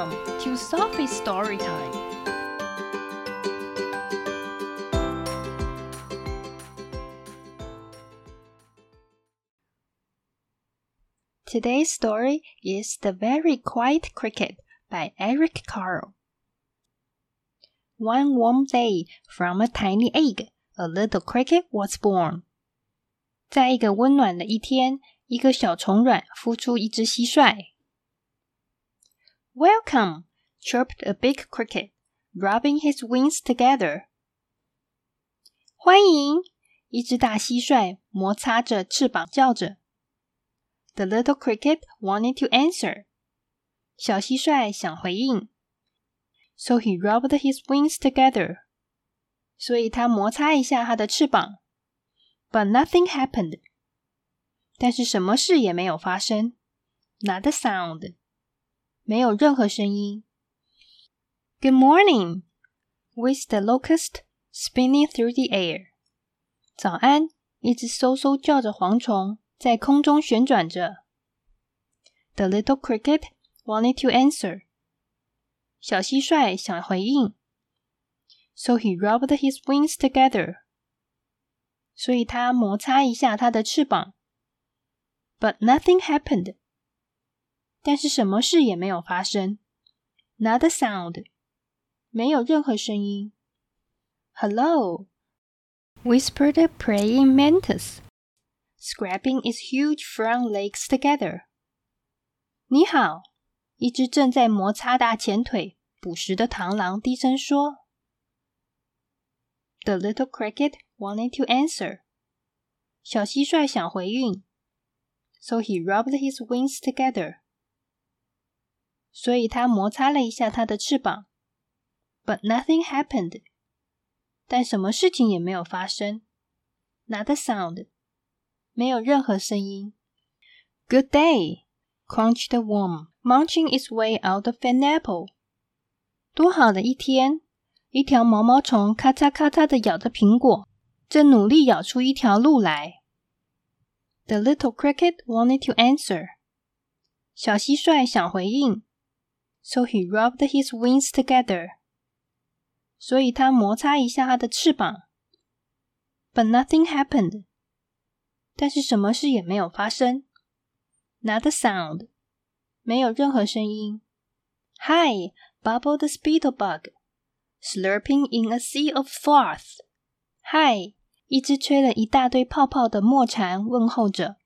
Welcome to Sophie's Story Time. Today's story is The Very Quiet Cricket by Eric Carle. One warm day, from a tiny egg, a little cricket was born. 在一个温暖的一天，一个小虫卵孵出一只蟋蟀。 Welcome, chirped a big cricket, rubbing his wings together. 欢迎，一只大蟋蟀摩擦着翅膀叫着。The little cricket wanted to answer. 小蟋蟀想回应。So he rubbed his wings together. 所以他摩擦一下他的翅膀。But nothing happened. 但是什么事也没有发生。Not a sound. 没有任何声音。Good morning, whizzed the locust, spinning through the air. 早安，一只嗖嗖叫着蝗虫在空中旋转着。The little cricket wanted to answer. 小蟋蟀想回应，so he rubbed his wings together. 所以他摩擦一下他的翅膀。But nothing happened. 但是什么事也没有发生。Not a sound. 没有任何声音。Hello, whispered a praying mantis, scraping its huge front legs together. 你好，一只正在摩擦大前腿捕食的螳螂低声说。The little cricket wanted to answer. 小蟋蟀想回应，so he rubbed his wings together. 所以他摩擦了一下他的翅膀。But nothing happened. 但什么事情也没有发生。Not a sound. 没有任何声音。Good day, crunched the worm munching its way out of an apple。多好的一天！一条毛毛虫咔嚓咔嚓的咬着苹果，正努力咬出一条路来。The little cricket wanted to answer。小蟋蟀想回应 ，so he rubbed his wings together。所以他摩擦一下他的翅膀。But nothing happened。但是什么事也没有发生。Not a sound。没有任何声音。Hi, bubbled the spittlebug, slurping in a sea of froth. Hi，一只吹了一大堆泡泡的墨蝉问候着。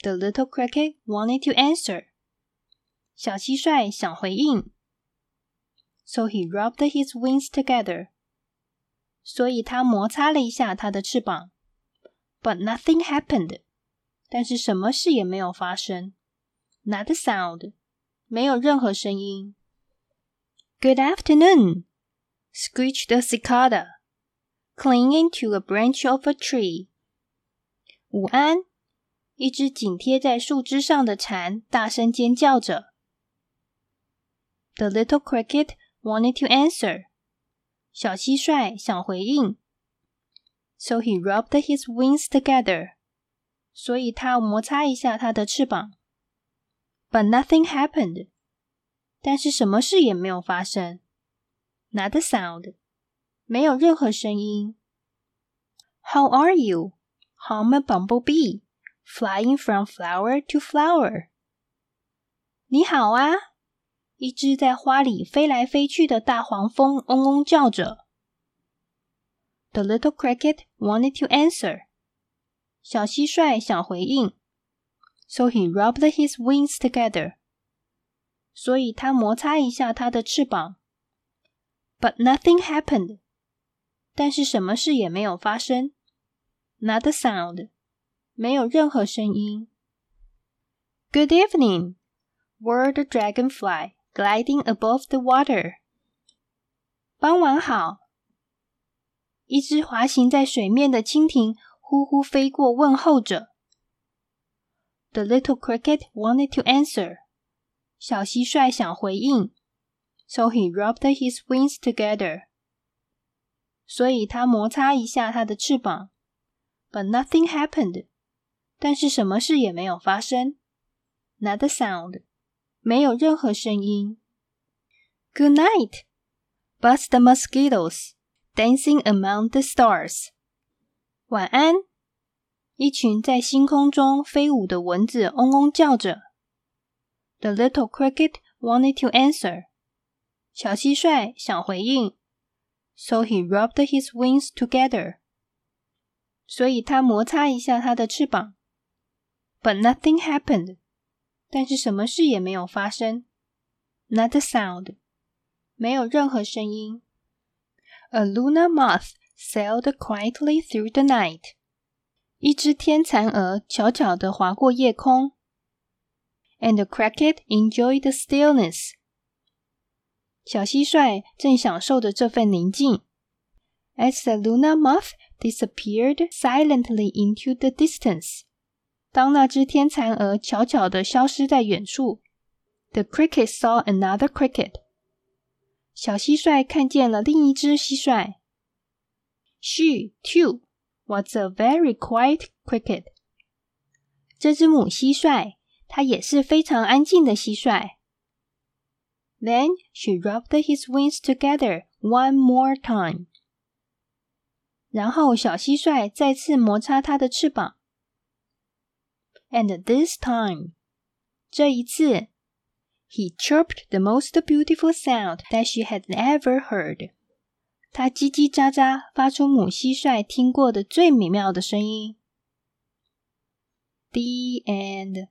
The little cricket wanted to answer. 小蟋蟀想回应。So he rubbed his wings together. 所以他摩擦了一下他的翅膀。But nothing happened. 但是什么事也没有发生。not a sound，没有任何声音。Good afternoon, screeched a cicada, clinging to a branch of a tree. 午安，一只紧贴在树枝上的蝉大声尖叫着。 The little cricket wanted to answer. 小蟋蟀想回应，so he rubbed his wings together. 所以他摩擦一下他的翅膀。but nothing happened. 但是什么事也没有发生。Not a sound. 没有任何声音。How are you? hummed a bumblebee, flying from flower to flower. 你好啊！一只在花里飞来飞去的大黄蜂嗡嗡叫着。The little cricket wanted to answer. 小蟋蟀想回应。so he rubbed his wings together. 所以他摩擦一下他的翅膀。But nothing happened. 但是什么事也没有发生。Not a sound. 没有任何声音。Good evening, whirred dragonfly, gliding above the water. 傍晚好。一只滑行在水面的蜻蜓呼呼飞过，问候着。the little cricket wanted to answer. 小蟋蟀想回应，so he rubbed his wings together. 所以他摩擦一下他的翅膀，but nothing happened. 但是什么事也没有发生，not a sound. 没有任何声音。Good night, buzzed the mosquitoes, dancing among the stars. 晚安，一群在星空中飞舞的蚊子嗡嗡叫着。The little cricket wanted to answer. 小蟋蟀想回应，so he rubbed his wings together. 所以他摩擦一下他的翅膀。But nothing happened. 但是什么事也没有发生。Not a sound. 没有任何声音。A lunar moth sailed quietly through the night. 一只天蚕蛾悄悄地划过夜空。And the cricket enjoyed the stillness. 小蟋蟀正享受着这份宁静。As the lunar moth disappeared silently into the distance， 当那只天蚕蛾悄悄地消失在远处，the cricket saw another cricket。小蟋蟀看见了另一只蟋蟀。She too was a very quiet cricket。这只母蟋蟀，它也是非常安静的蟋蟀。Then she rubbed his wings together one more time. 然后小蟋蟀再次摩擦它的翅膀。And this time，这一次，he chirped the most beautiful sound that she had ever heard。他叽叽喳喳，发出母蟋蟀听过的最美妙的声音。The end.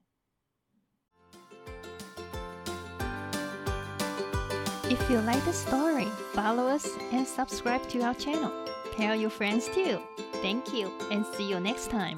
If you like the story, follow us and subscribe to our channel. Tell your friends too. Thank you and see you next time.